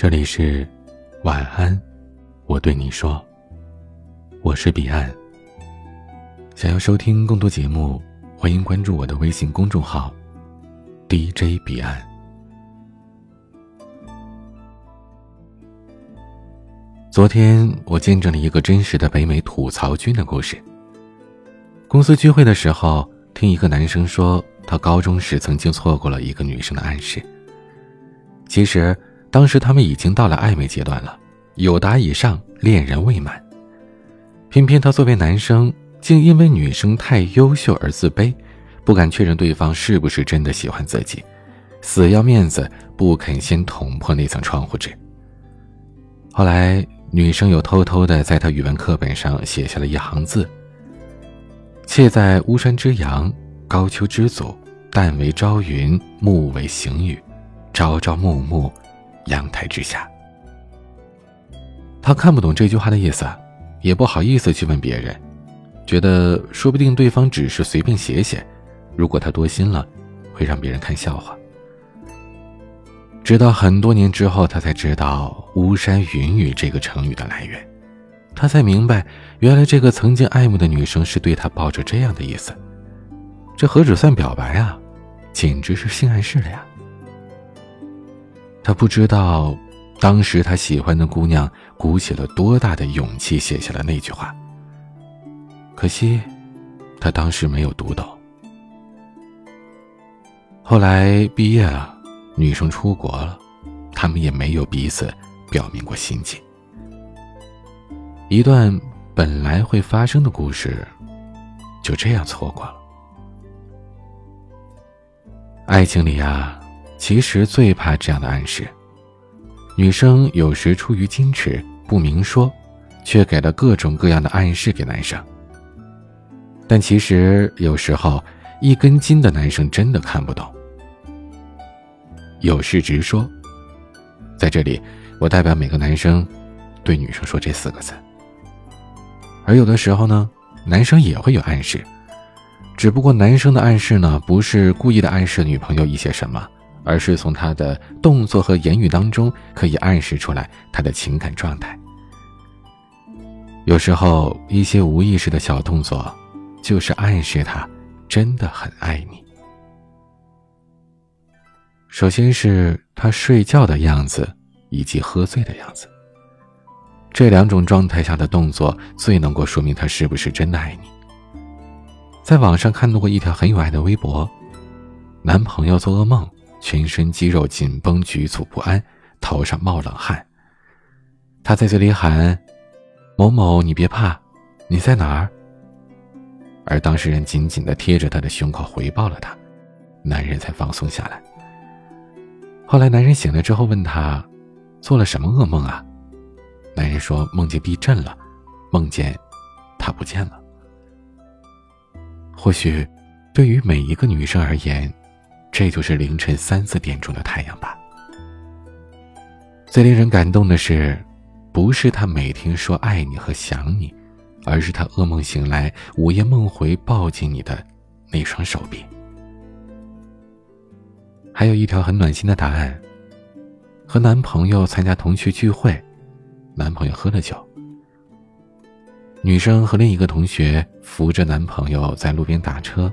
这里是晚安，我对你说，我是彼岸。想要收听更多节目，欢迎关注我的微信公众号 DJ 彼岸。昨天我见证了一个真实的北美吐槽君的故事。公司聚会的时候，听一个男生说，他高中时曾经错过了一个女生的暗示。其实。当时他们已经到了暧昧阶段了，有达以上，恋人未满。偏偏他作为男生，竟因为女生太优秀而自卑，不敢确认对方是不是真的喜欢自己，死要面子，不肯先捅破那层窗户纸。后来，女生又偷偷的在他语文课本上写下了一行字：“妾在巫山之阳，高丘之祖，旦为朝云，暮为行雨，朝朝暮暮。”阳台之下，他看不懂这句话的意思，也不好意思去问别人，觉得说不定对方只是随便写写，如果他多心了，会让别人看笑话。直到很多年之后，他才知道“巫山云雨”这个成语的来源，他才明白，原来这个曾经爱慕的女生是对他抱着这样的意思，这何止算表白啊，简直是性暗示了呀！他不知道，当时他喜欢的姑娘鼓起了多大的勇气写下了那句话。可惜，他当时没有读懂。后来毕业了，女生出国了，他们也没有彼此表明过心迹。一段本来会发生的故事，就这样错过了。爱情里啊。其实最怕这样的暗示，女生有时出于矜持不明说，却给了各种各样的暗示给男生。但其实有时候一根筋的男生真的看不懂。有事直说，在这里我代表每个男生，对女生说这四个字。而有的时候呢，男生也会有暗示，只不过男生的暗示呢，不是故意的暗示女朋友一些什么。而是从他的动作和言语当中可以暗示出来他的情感状态。有时候一些无意识的小动作，就是暗示他真的很爱你。首先是他睡觉的样子，以及喝醉的样子。这两种状态下的动作，最能够说明他是不是真的爱你。在网上看到过一条很有爱的微博，男朋友做噩梦。全身肌肉紧绷，局促不安，头上冒冷汗。他在嘴里喊：“某某，你别怕，你在哪儿？”而当事人紧紧的贴着他的胸口回报了他，男人才放松下来。后来男人醒了之后问他：“做了什么噩梦啊？”男人说：“梦见地震了，梦见他不见了。”或许，对于每一个女生而言。这就是凌晨三四点钟的太阳吧。最令人感动的是，不是他每天说爱你和想你，而是他噩梦醒来，午夜梦回抱紧你的那双手臂。还有一条很暖心的答案：和男朋友参加同学聚会，男朋友喝了酒，女生和另一个同学扶着男朋友在路边打车，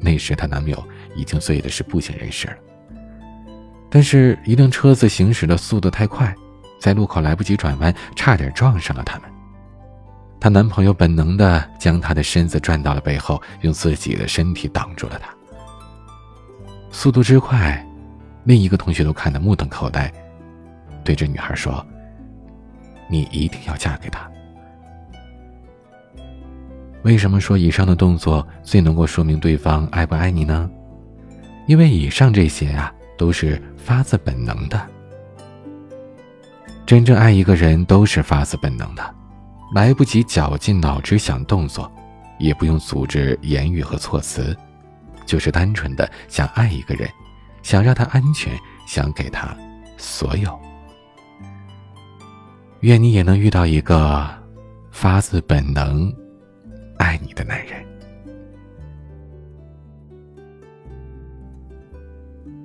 那时她男朋友。已经醉的是不省人事了，但是，一辆车子行驶的速度太快，在路口来不及转弯，差点撞上了他们。她男朋友本能的将她的身子转到了背后，用自己的身体挡住了她。速度之快，另一个同学都看得目瞪口呆，对着女孩说：“你一定要嫁给他。”为什么说以上的动作最能够说明对方爱不爱你呢？因为以上这些啊，都是发自本能的。真正爱一个人都是发自本能的，来不及绞尽脑汁想动作，也不用组织言语和措辞，就是单纯的想爱一个人，想让他安全，想给他所有。愿你也能遇到一个发自本能爱你的男人。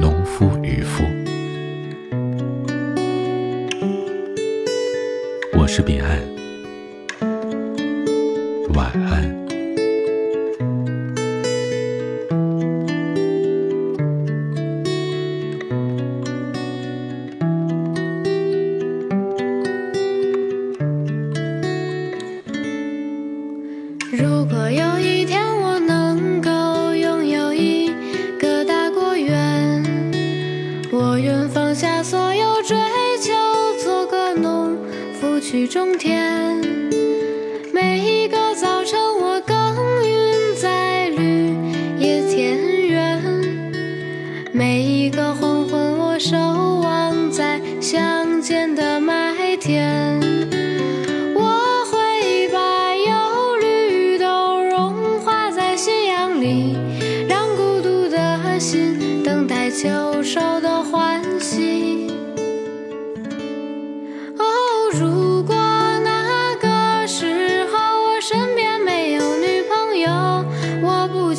农夫渔夫》。我是彼岸，晚安。如果有去种田。每一个早晨我耕耘在绿野田园，每一个黄昏我守望在乡间的麦田。我会把忧虑都融化在夕阳里，让孤独的心等待秋收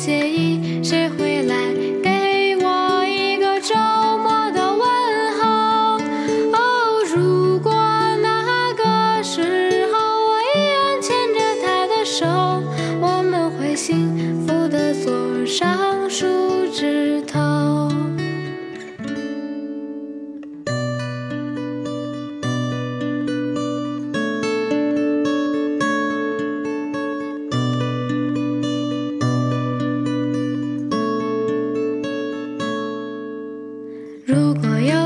我不介意谁会来给我一个周末的问候。哦，如果那个时候我依然牵着他的手，我们会幸福的坐上树枝头。如果有